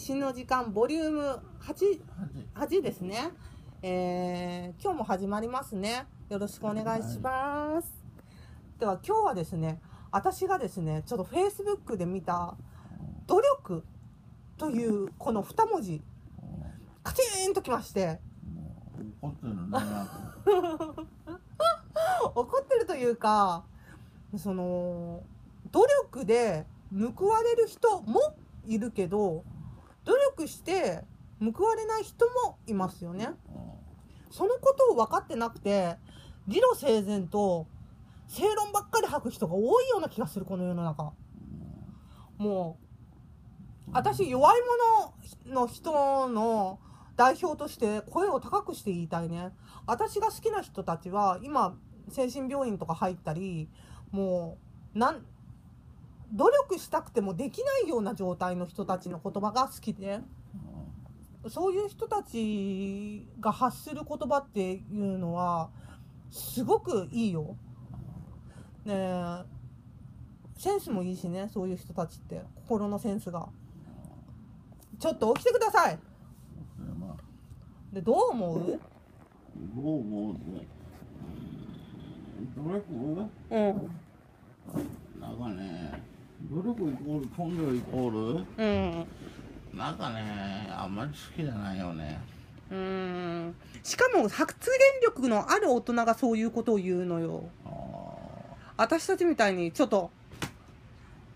死の時間ボリューム 8, 8ですね。えー、今日も始まりますね。よろしくお願いします。では今日はですね、私がですね、ちょっと Facebook で見た努力というこの2文字、カチーンときまして、怒ってるね 怒ってるというか、その、努力で報われる人もいるけど、努力して報われない人もいますよね。そのことを分かってなくて、理路整然と正論ばっかり吐く人が多いような気がする、この世の中。もう、私弱い者の人の代表として声を高くして言いたいね。私が好きな人たちは今、精神病院とか入ったり、もう、なん、努力したくてもできないような状態の人たちの言葉が好きで、そういう人たちが発する言葉っていうのは、すごくいいよ。ねえ、センスもいいしね、そういう人たちって。心のセンスが。ちょっと起きてくださいまあで、どう思うどう思うねうん。努力イコール根性イコール？うん。なんかねあんまり好きじゃないよねうーん。しかも発言力のある大人がそういうことを言うのよ。あ私たちみたいに、ちょっと、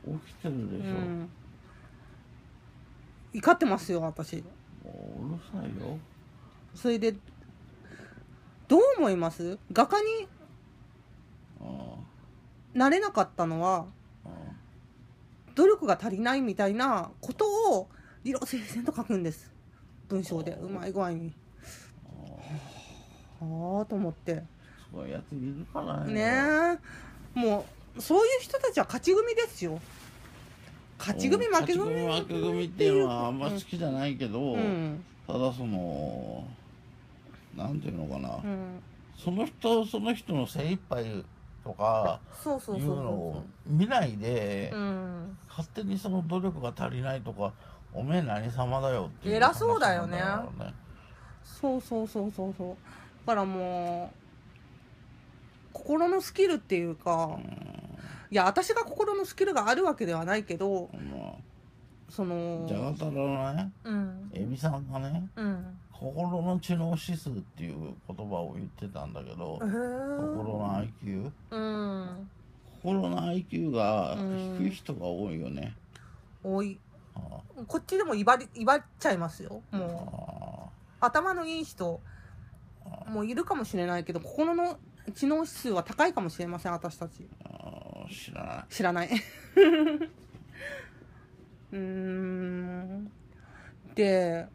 ー起きてるでうしょ、ん。怒ってますよ、私。もううるさいよそれで、どう思います？画家にあなれなかったのは、あ努力が足りないみたいなことを理路整然と書くんです。文章で、うまい具合に。はあと思って。そういうやついるからね。もう、そういう人たちは勝ち組ですよ。勝ち組負け組負け組っていうのはあんま好きじゃないけど、うん。ただそのなんていうのかな、うん。その人その人の精一杯とかそうそうそういうのをそ見ないで、う。うん。勝手にその努力が足りないとかおめえ何様だよっていう偉そうだよね話なんだろうねそうそうそうそうそう。だからもう、心のスキルっていうか、いや、私が心のスキルがあるわけではないけど、まそのあ、じゃがたらのねうん。エビさんがねうん。心の知能指数っていう言葉を言ってたんだけどへえ。心の IQ うん。心の IQ がうん低い人が多いよね、多い。あこっちでも威張り、威張っちゃいますよ。あもう、頭のいい人もいるかもしれないけど、心の知能指数は高いかもしれません、私たち。あ知らない知らない。うーん。で、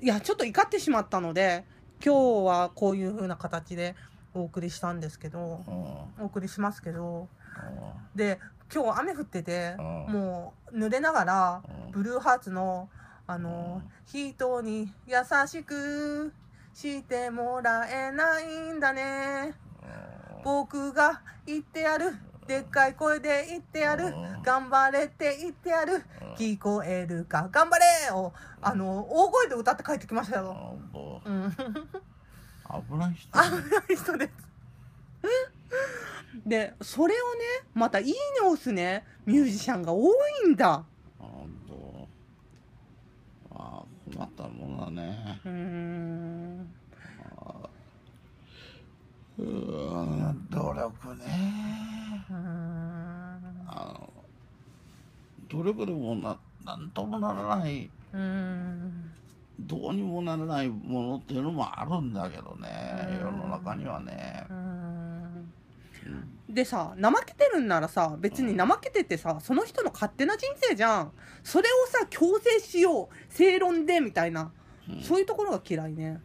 いや、ちょっと怒ってしまったので、今日はこういう風な形でお送りしたんですけど、うんお送りしますけど、うんで、今日雨降ってて、うんもう濡れながらうん、ブルーハーツの、あの、人に優しくしてもらえないんだね。僕が言ってやる。でっかい声で言ってやるうん。頑張れって言ってやるうん。聞こえるか頑張れを、あの、大声で歌って帰ってきましたよ。本うん。当危ない人危ない人です。で、それをね、またいいね押すね、ミュージシャンが多いんだ。本当ああ困ったもんだねうーん。うーん努力ねうーん。あの努力でもななんともならないうーん。どうにもならないものっていうのもあるんだけどねうん世の中にはねでさ、怠けてるんならさ、別に怠けててさ、その人の勝手な人生じゃん。それをさ、強制しよう。正論で、みたいな。そういうところが嫌いね。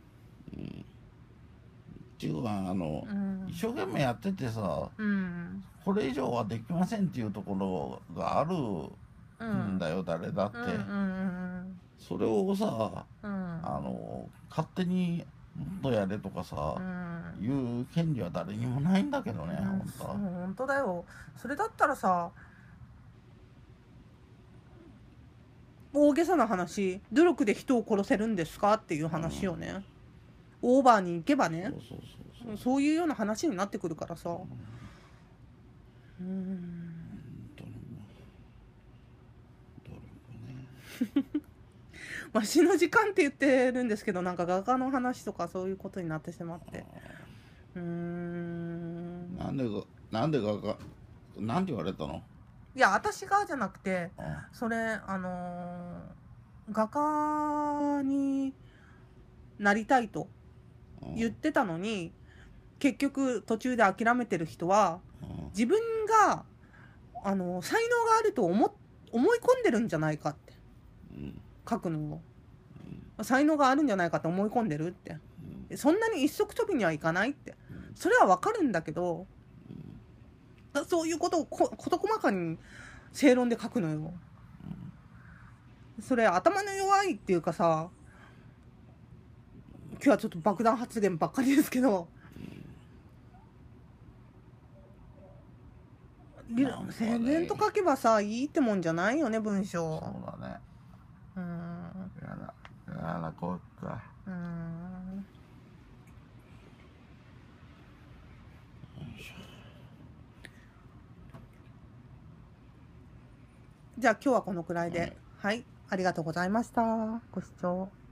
っていうかあの、うん一生懸命やっててさうん。これ以上はできませんっていうところがあるうんん。だよ、誰だって、うんうんそれをさうん。うん。あの勝手にもっとやれとかさ、うん。言う権利は誰にもないんだけどね、うん本当は。本当だよ。それだったらさ、大げさな話努力で人を殺せるんですか？っていう話よね、オーバーに行けばねそういうような話になってくるからさうん本当にもう努力ねまあ死の時間って言ってるんですけどなんか画家の話とかそういうことになってしまって。うーん。なんでがなんでががなんて言われたの？いや私がじゃなくてあそれあのー画家になりたいとうん言ってたのに結局途中で諦めてる人はうん自分があの才能があると思っ思い込んでるんじゃないかって。うん書くのを才能があるんじゃないかって思い込んでるって。うんそんなに一足飛びにはいかないって。それはわかるんだけどだそういうことをこ事細かに正論で書くのよ。それ頭の弱いっていうかさ今日はちょっと爆弾発言ばっかりですけど。理なんかね。整然と書けばさいいってもんじゃないよね文章。そうだねうん。やだやだこっか。うん。じゃあ今日はこのくらいで、はい、ありがとうございました。ご視聴。